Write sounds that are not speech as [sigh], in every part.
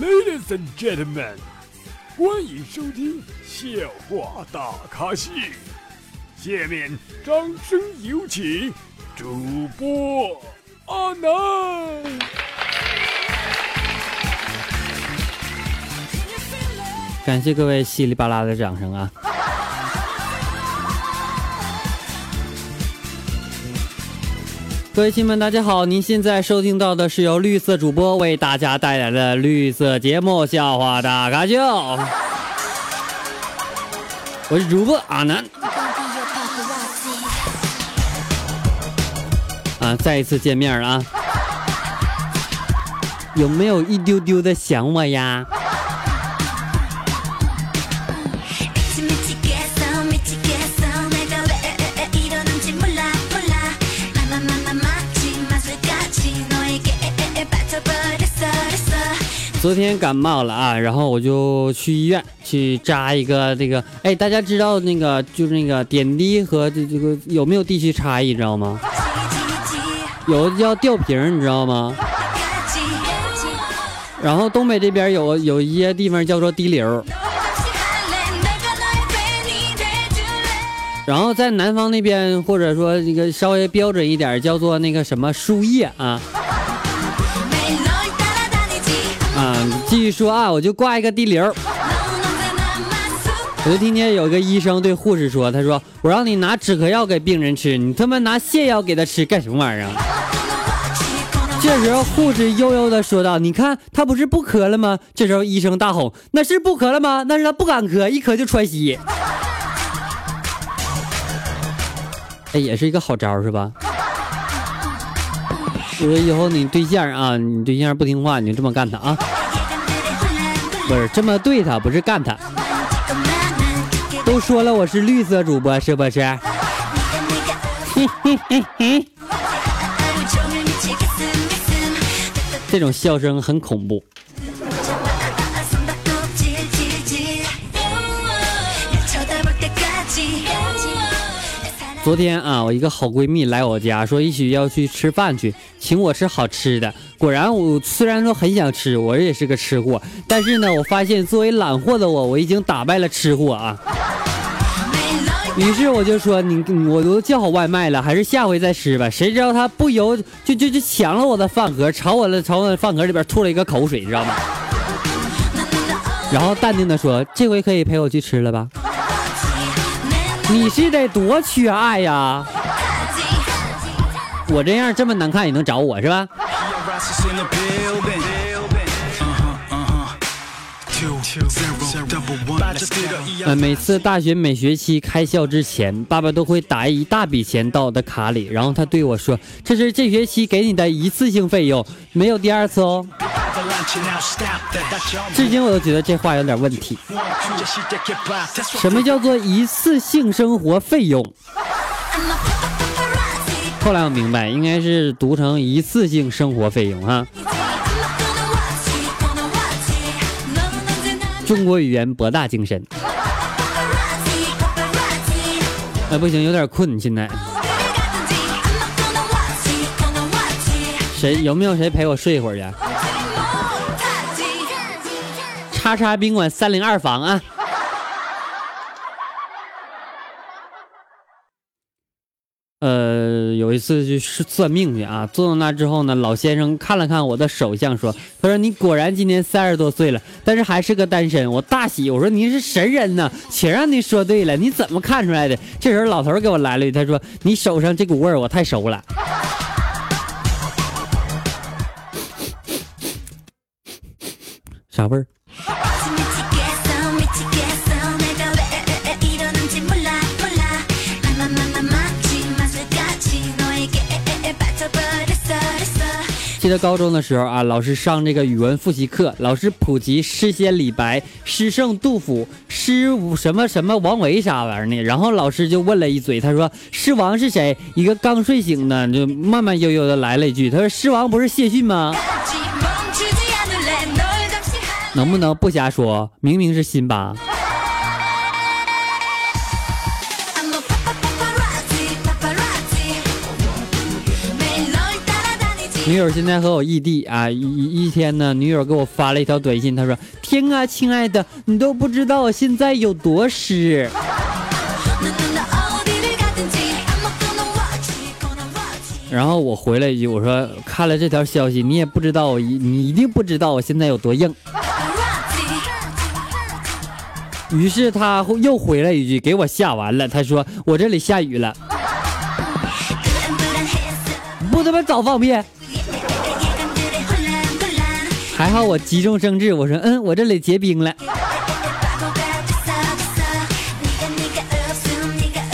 Ladies and gentlemen，欢迎收听笑话大咖秀。下面掌声有请主播阿南。感谢各位稀里巴拉的掌声啊！各位亲们，大家好！您现在收听到的是由绿色主播为大家带来的绿色节目《笑话大咖秀》，我是主播阿南。啊，再一次见面了啊！有没有一丢丢的想我呀？昨天感冒了啊，然后我就去医院去扎一个这个，哎，大家知道那个就是那个点滴和这这个有没有地区差异，知道吗？有叫吊瓶，你知道吗？然后东北这边有有一些地方叫做滴流，然后在南方那边或者说这个稍微标准一点叫做那个什么输液啊。继续说啊，我就挂一个滴流。我就听见有个医生对护士说：“他说我让你拿止咳药给病人吃，你他妈拿泻药给他吃干什么玩意儿？”这时候护士悠悠的说道：“你看他不是不咳了吗？”这时候医生大吼：“那是不咳了吗？那是他不敢咳，一咳就喘息。”哎，也是一个好招是吧？我说以后你对象啊，你对象不听话，你就这么干他啊。不是这么对他，不是干他。都说了我是绿色主播，是不是？这种笑声很恐怖。昨天啊，我一个好闺蜜来我家，说一起要去吃饭去，请我吃好吃的。果然，我虽然说很想吃，我也是个吃货，但是呢，我发现作为懒货的我，我已经打败了吃货啊。于是我就说，你我都叫好外卖了，还是下回再吃吧。谁知道他不由就就就抢了我的饭盒，朝我的朝我的饭盒里边吐了一个口水，知道吗？然后淡定的说，这回可以陪我去吃了吧？你是得多缺爱呀！我这样这么难看也能找我是吧？呃，每次大学每学期开校之前，爸爸都会打一大笔钱到我的卡里，然后他对我说：“这是这学期给你的一次性费用，没有第二次哦。”至今我都觉得这话有点问题。什么叫做一次性生活费用？后来我明白，应该是读成一次性生活费用哈。中国语言博大精深。哎，不行，有点困，现在。谁有没有谁陪我睡一会儿去？叉叉宾馆三零二房啊。呃，有一次去算命去啊，坐到那之后呢，老先生看了看我的手相，说：“他说你果然今年三十多岁了，但是还是个单身。”我大喜，我说：“你是神人呢，且让你说对了，你怎么看出来的？”这时候老头给我来了一句，他说：“你手上这股味儿我太熟了。” [laughs] 啥味儿？记得高中的时候啊，老师上这个语文复习课，老师普及诗仙李白、诗圣杜甫、诗什么什么王维啥玩意儿呢？然后老师就问了一嘴，他说：“诗王是谁？”一个刚睡醒的就慢慢悠悠的来了一句：“他说诗王不是谢逊吗？[laughs] ”能不能不瞎说？明明是辛巴。女友现在和我异地啊，一一天呢，女友给我发了一条短信，她说：“天啊，亲爱的，你都不知道我现在有多湿。” [laughs] 然后我回了一句，我说：“看了这条消息，你也不知道我一，你一定不知道我现在有多硬。”于是他又回了一句，给我吓完了。他说：“我这里下雨了，不他妈早放屁！”还好我急中生智，我说：“嗯，我这里结冰了。”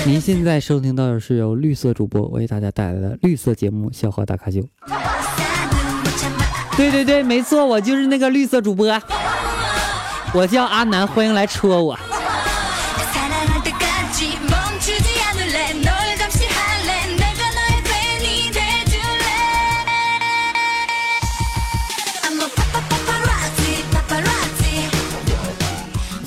您现在收听到的是由绿色主播为大家带来的绿色节目《笑话大咖秀》。对对对，没错，我就是那个绿色主播。我叫阿南，欢迎来戳我。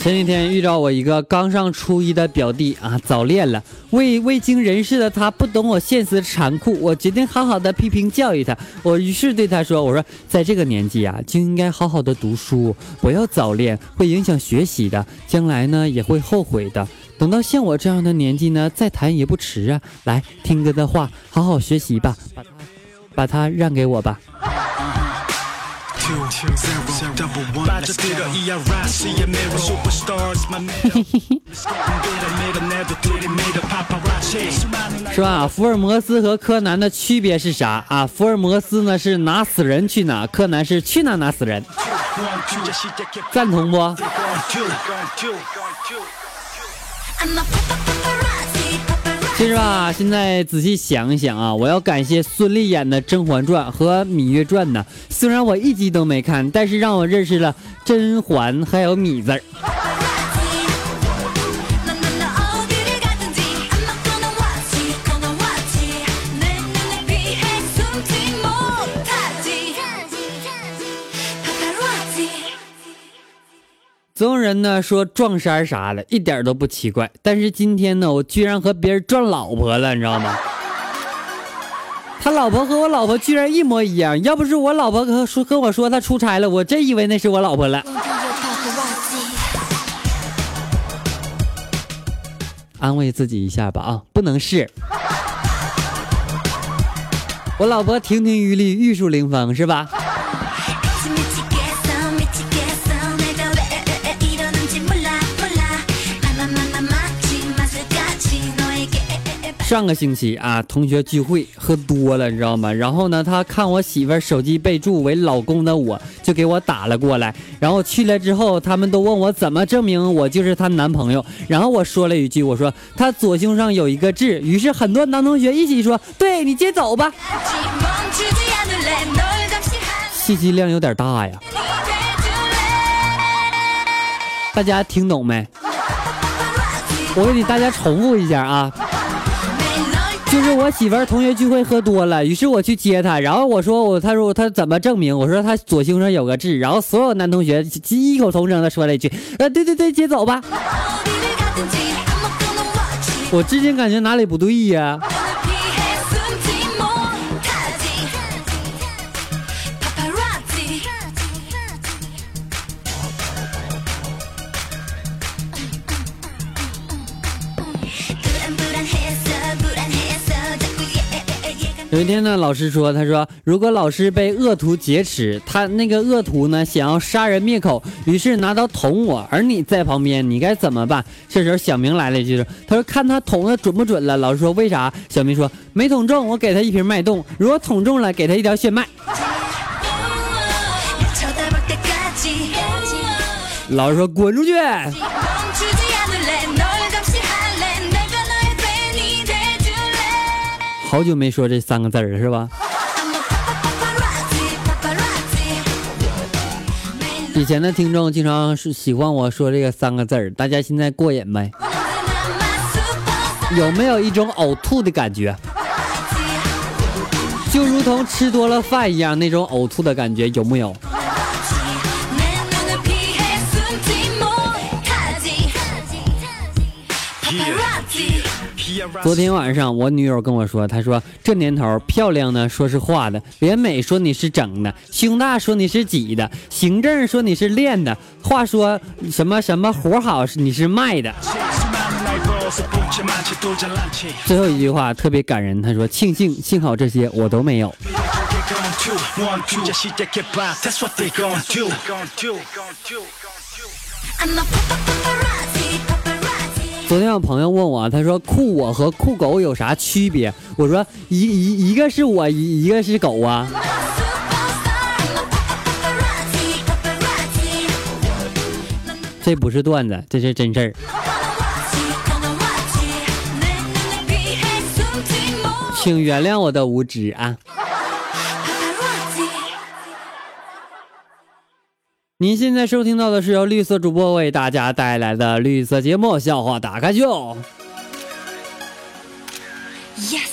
前几天遇到我一个刚上初一的表弟啊，早恋了。未未经人事的他不懂我现实残酷，我决定好好的批评教育他。我于是对他说：“我说，在这个年纪啊，就应该好好的读书，不要早恋，会影响学习的，将来呢也会后悔的。等到像我这样的年纪呢，再谈也不迟啊。来，听哥的话，好好学习吧，把他把他让给我吧。” [laughs] 是吧？福尔摩斯和柯南的区别是啥啊？福尔摩斯呢是拿死人去哪，柯南是去哪拿死人。赞同不？其实吧，现在仔细想一想啊，我要感谢孙俪演的《甄嬛传》和《芈月传》呢。虽然我一集都没看，但是让我认识了甄嬛还有芈字儿。人呢说撞衫啥的，一点都不奇怪。但是今天呢，我居然和别人撞老婆了，你知道吗？[laughs] 他老婆和我老婆居然一模一样。要不是我老婆和说跟我说他出差了，我真以为那是我老婆了。安慰自己一下吧啊，不能是。我老婆亭亭玉立，玉树临风，是吧？上个星期啊，同学聚会喝多了，你知道吗？然后呢，他看我媳妇手机备注为老公的，我就给我打了过来。然后去了之后，他们都问我怎么证明我就是她男朋友。然后我说了一句，我说她左胸上有一个痣。于是很多男同学一起说，对你接走吧。信息量有点大呀，大家听懂没？我给你大家重复一下啊。就是我媳妇儿同学聚会喝多了，于是我去接她，然后我说我，她说她怎么证明？我说她左胸上有个痣，然后所有男同学异口同声的说了一句，呃，对对对，接走吧。[laughs] 我至今感觉哪里不对呀？有一天呢，老师说：“他说，如果老师被恶徒劫持，他那个恶徒呢想要杀人灭口，于是拿刀捅我，而你在旁边，你该怎么办？”这时候小明来了一句：“他说看他捅的准不准了。”老师说：“为啥？”小明说：“没捅中，我给他一瓶脉动；如果捅中了，给他一条血脉。[laughs] ”老师说：“滚出去！”好久没说这三个字了，是吧？以前的听众经常是喜欢我说这个三个字儿，大家现在过瘾没？有没有一种呕吐的感觉？就如同吃多了饭一样，那种呕吐的感觉有木有？昨天晚上我女友跟我说，她说这年头漂亮呢说是画的，脸美说你是整的，胸大说你是挤的，行政说你是练的，话说什么什么活好是你是卖的。最后一句话特别感人，他说庆幸幸好这些我都没有。昨天有朋友问我，他说酷我和酷狗有啥区别？我说一一一个是我，一一个是狗啊。这不是段子，这是真事儿。请原谅我的无知啊！您现在收听到的是由绿色主播为大家带来的绿色节目《笑话大开秀》。Yes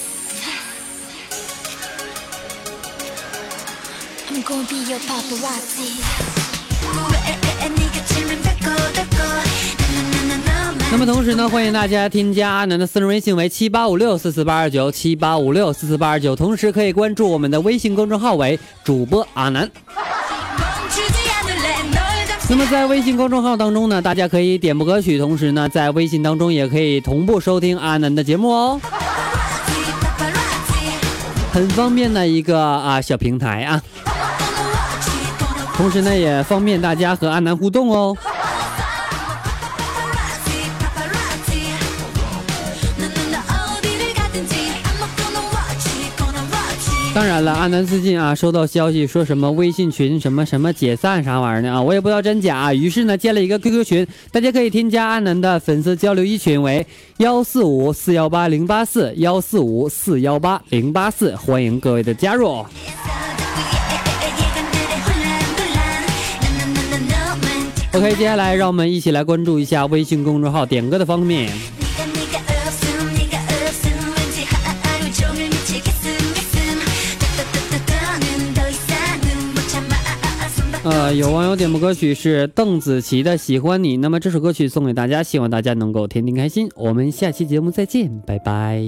那么同时呢，欢迎大家添加阿南的私人微信为七八五六四四八二九七八五六四四八二九，同时可以关注我们的微信公众号为主播阿南。那么在微信公众号当中呢，大家可以点播歌曲，同时呢，在微信当中也可以同步收听阿南的节目哦，很方便的一个啊小平台啊，同时呢也方便大家和阿南互动哦。当然了，阿南最近啊收到消息说什么微信群什么什么解散啥玩意儿的啊，我也不知道真假啊。于是呢，建了一个 QQ 群，大家可以添加阿南的粉丝交流一群为幺四五四幺八零八四幺四五四幺八零八四，欢迎各位的加入。OK，接下来让我们一起来关注一下微信公众号点歌的方面。呃，有网友点播歌曲是邓紫棋的《喜欢你》，那么这首歌曲送给大家，希望大家能够天天开心。我们下期节目再见，拜拜。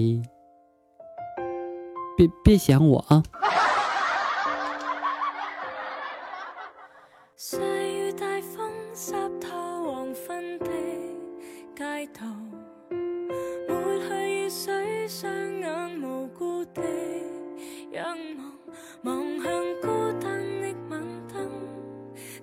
别别想我啊。